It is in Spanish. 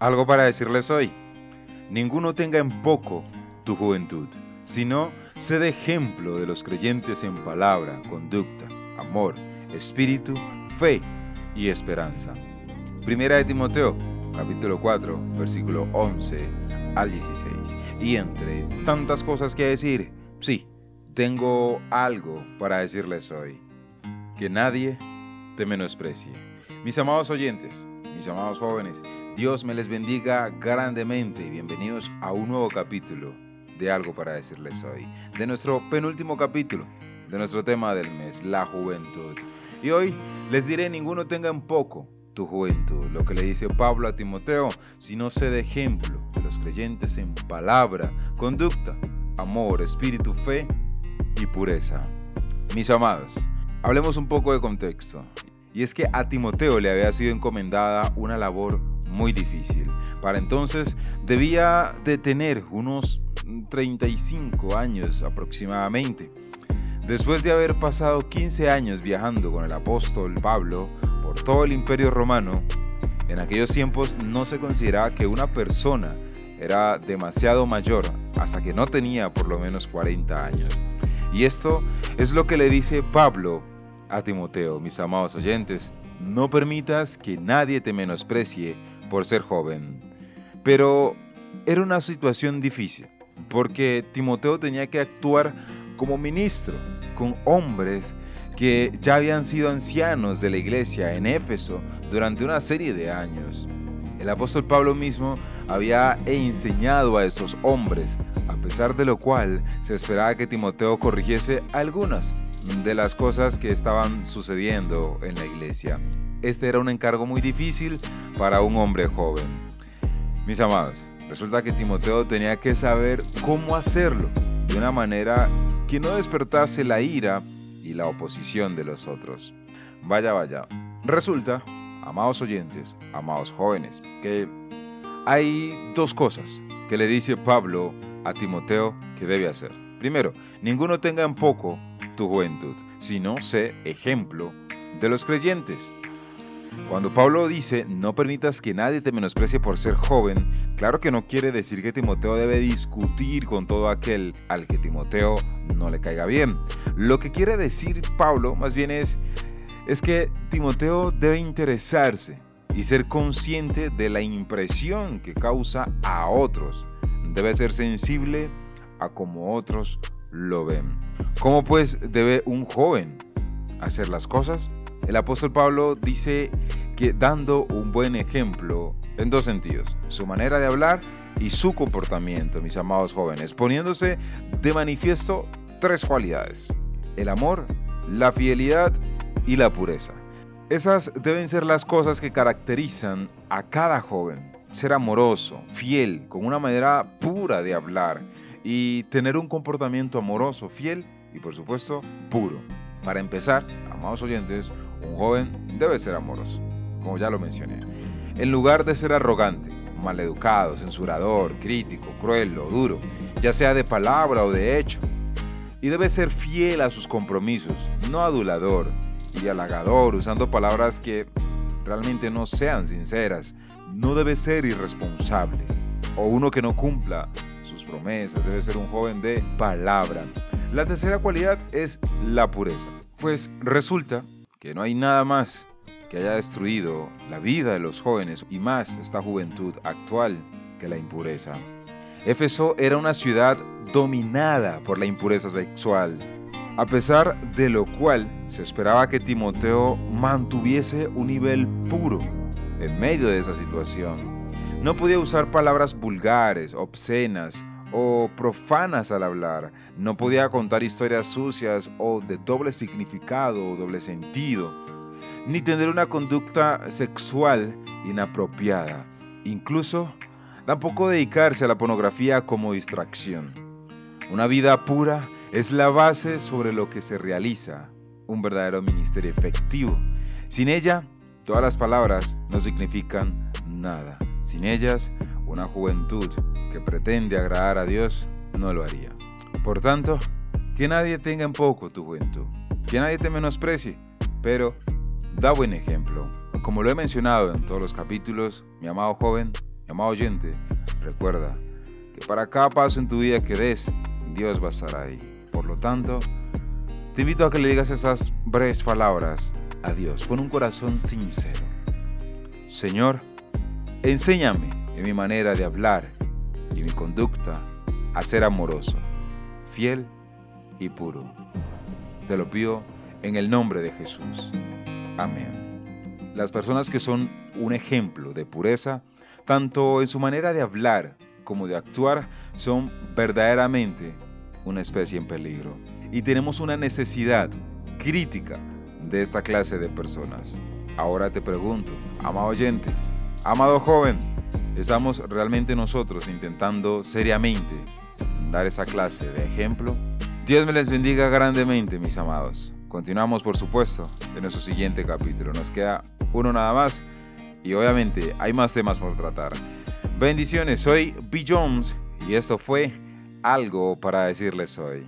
Algo para decirles hoy. Ninguno tenga en poco tu juventud, sino sé de ejemplo de los creyentes en palabra, conducta, amor, espíritu, fe y esperanza. Primera de Timoteo, capítulo 4, versículo 11 al 16. Y entre tantas cosas que decir, sí, tengo algo para decirles hoy. Que nadie te menosprecie. Mis amados oyentes, mis amados jóvenes, Dios me les bendiga grandemente y bienvenidos a un nuevo capítulo de algo para decirles hoy, de nuestro penúltimo capítulo, de nuestro tema del mes, la juventud. Y hoy les diré, ninguno tenga en poco tu juventud, lo que le dice Pablo a Timoteo, sino sé de ejemplo de los creyentes en palabra, conducta, amor, espíritu, fe y pureza. Mis amados, hablemos un poco de contexto. Y es que a Timoteo le había sido encomendada una labor muy difícil. Para entonces debía de tener unos 35 años aproximadamente. Después de haber pasado 15 años viajando con el apóstol Pablo por todo el imperio romano, en aquellos tiempos no se consideraba que una persona era demasiado mayor hasta que no tenía por lo menos 40 años. Y esto es lo que le dice Pablo a Timoteo, mis amados oyentes. No permitas que nadie te menosprecie por ser joven. Pero era una situación difícil, porque Timoteo tenía que actuar como ministro con hombres que ya habían sido ancianos de la iglesia en Éfeso durante una serie de años. El apóstol Pablo mismo había enseñado a estos hombres, a pesar de lo cual se esperaba que Timoteo corrigiese algunas de las cosas que estaban sucediendo en la iglesia. Este era un encargo muy difícil para un hombre joven. Mis amados, resulta que Timoteo tenía que saber cómo hacerlo de una manera que no despertase la ira y la oposición de los otros. Vaya, vaya. Resulta, amados oyentes, amados jóvenes, que hay dos cosas que le dice Pablo a Timoteo que debe hacer. Primero, ninguno tenga en poco tu juventud, sino sé ejemplo de los creyentes. Cuando Pablo dice, no permitas que nadie te menosprecie por ser joven, claro que no quiere decir que Timoteo debe discutir con todo aquel al que Timoteo no le caiga bien. Lo que quiere decir Pablo más bien es, es que Timoteo debe interesarse y ser consciente de la impresión que causa a otros. Debe ser sensible a como otros lo ven. ¿Cómo pues debe un joven hacer las cosas? El apóstol Pablo dice que dando un buen ejemplo en dos sentidos, su manera de hablar y su comportamiento, mis amados jóvenes, poniéndose de manifiesto tres cualidades, el amor, la fidelidad y la pureza. Esas deben ser las cosas que caracterizan a cada joven. Ser amoroso, fiel, con una manera pura de hablar y tener un comportamiento amoroso, fiel y por supuesto puro. Para empezar, amados oyentes, un joven debe ser amoroso, como ya lo mencioné. En lugar de ser arrogante, maleducado, censurador, crítico, cruel o duro, ya sea de palabra o de hecho. Y debe ser fiel a sus compromisos, no adulador y halagador, usando palabras que realmente no sean sinceras. No debe ser irresponsable o uno que no cumpla sus promesas, debe ser un joven de palabra. La tercera cualidad es la pureza, pues resulta que no hay nada más que haya destruido la vida de los jóvenes y más esta juventud actual que la impureza. Éfeso era una ciudad dominada por la impureza sexual, a pesar de lo cual se esperaba que Timoteo mantuviese un nivel puro en medio de esa situación. No podía usar palabras vulgares, obscenas o profanas al hablar. No podía contar historias sucias o de doble significado o doble sentido. Ni tener una conducta sexual inapropiada. Incluso tampoco dedicarse a la pornografía como distracción. Una vida pura es la base sobre lo que se realiza un verdadero ministerio efectivo. Sin ella, todas las palabras no significan nada. Sin ellas, una juventud que pretende agradar a Dios no lo haría. Por tanto, que nadie tenga en poco tu juventud, que nadie te menosprecie, pero da buen ejemplo. Como lo he mencionado en todos los capítulos, mi amado joven, Mi amado oyente, recuerda que para cada paso en tu vida que des, Dios va a estar ahí. Por lo tanto, te invito a que le digas esas breves palabras a Dios con un corazón sincero. Señor, enséñame en mi manera de hablar y mi conducta a ser amoroso, fiel y puro. Te lo pido en el nombre de Jesús. Amén. Las personas que son un ejemplo de pureza, tanto en su manera de hablar como de actuar, son verdaderamente una especie en peligro. Y tenemos una necesidad crítica de esta clase de personas. Ahora te pregunto, amado oyente, amado joven, ¿estamos realmente nosotros intentando seriamente dar esa clase de ejemplo? Dios me les bendiga grandemente, mis amados. Continuamos, por supuesto, en nuestro siguiente capítulo. Nos queda uno nada más y obviamente hay más temas por tratar. Bendiciones, soy B. Jones y esto fue algo para decirles hoy.